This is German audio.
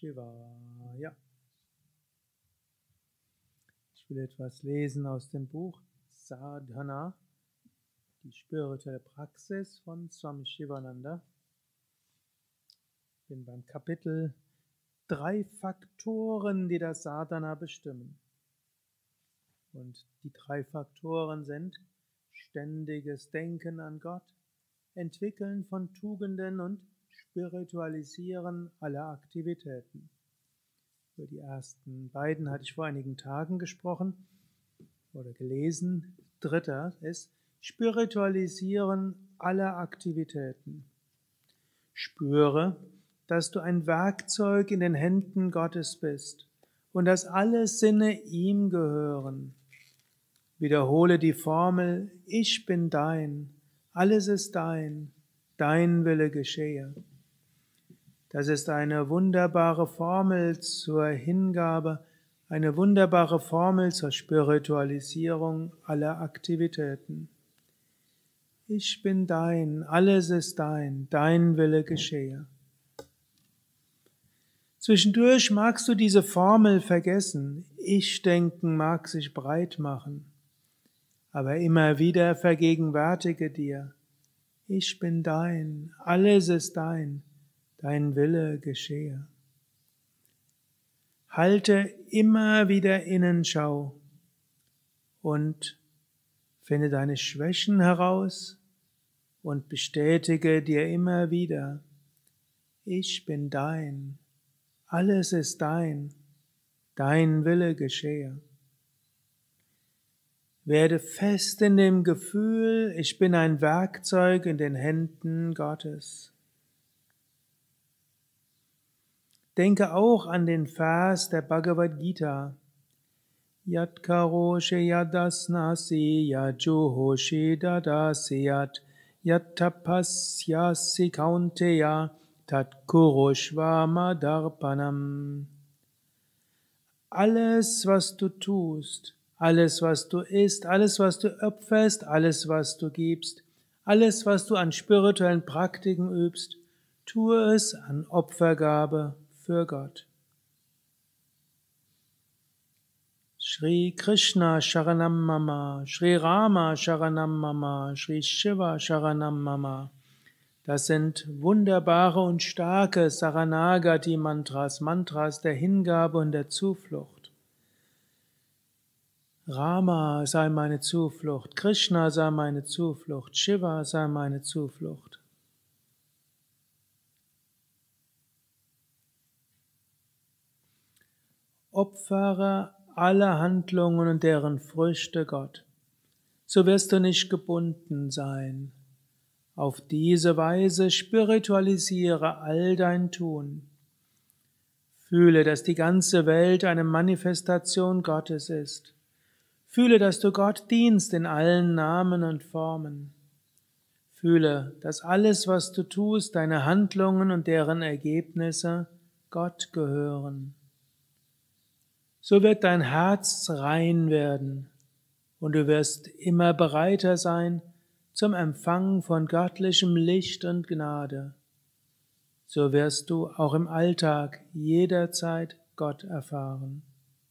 Shivaya. Ich will etwas lesen aus dem Buch Sadhana, die spirituelle Praxis von Swami Shivananda. Ich bin beim Kapitel drei Faktoren, die das Sadhana bestimmen. Und die drei Faktoren sind ständiges Denken an Gott, Entwickeln von Tugenden und Spiritualisieren aller Aktivitäten. Über die ersten beiden hatte ich vor einigen Tagen gesprochen oder gelesen. Dritter ist Spiritualisieren aller Aktivitäten. Spüre, dass du ein Werkzeug in den Händen Gottes bist und dass alle Sinne ihm gehören. Wiederhole die Formel, ich bin dein, alles ist dein, dein Wille geschehe. Das ist eine wunderbare Formel zur Hingabe, eine wunderbare Formel zur Spiritualisierung aller Aktivitäten. Ich bin dein, alles ist dein, dein Wille geschehe. Zwischendurch magst du diese Formel vergessen, Ich-Denken mag sich breit machen, aber immer wieder vergegenwärtige dir, ich bin dein, alles ist dein, dein Wille geschehe. Halte immer wieder Innenschau und finde deine Schwächen heraus und bestätige dir immer wieder, ich bin dein, alles ist dein, dein Wille geschehe. Werde fest in dem Gefühl, ich bin ein Werkzeug in den Händen Gottes. Denke auch an den Vers der Bhagavad Gita. Yat karoshe yadasnasi yajuhoshi dadasiyat yat tapasyasi kaunteya tat kurushva darpanam. Alles, was du tust, alles, was du isst, alles, was du opferst, alles, was du gibst, alles, was du an spirituellen Praktiken übst, tue es an Opfergabe für Gott. Shri Krishna Sharanam Mama, Shri Rama Sharanam Mama, Shri Shiva Sharanam Mama. Das sind wunderbare und starke Saranagati-Mantras, Mantras der Hingabe und der Zuflucht. Rama sei meine Zuflucht, Krishna sei meine Zuflucht, Shiva sei meine Zuflucht. Opfere alle Handlungen und deren Früchte Gott. So wirst du nicht gebunden sein. Auf diese Weise spiritualisiere all dein Tun. Fühle, dass die ganze Welt eine Manifestation Gottes ist. Fühle, dass du Gott dienst in allen Namen und Formen. Fühle, dass alles, was du tust, deine Handlungen und deren Ergebnisse Gott gehören so wird dein Herz rein werden und du wirst immer bereiter sein zum Empfang von göttlichem Licht und Gnade. So wirst du auch im Alltag jederzeit Gott erfahren.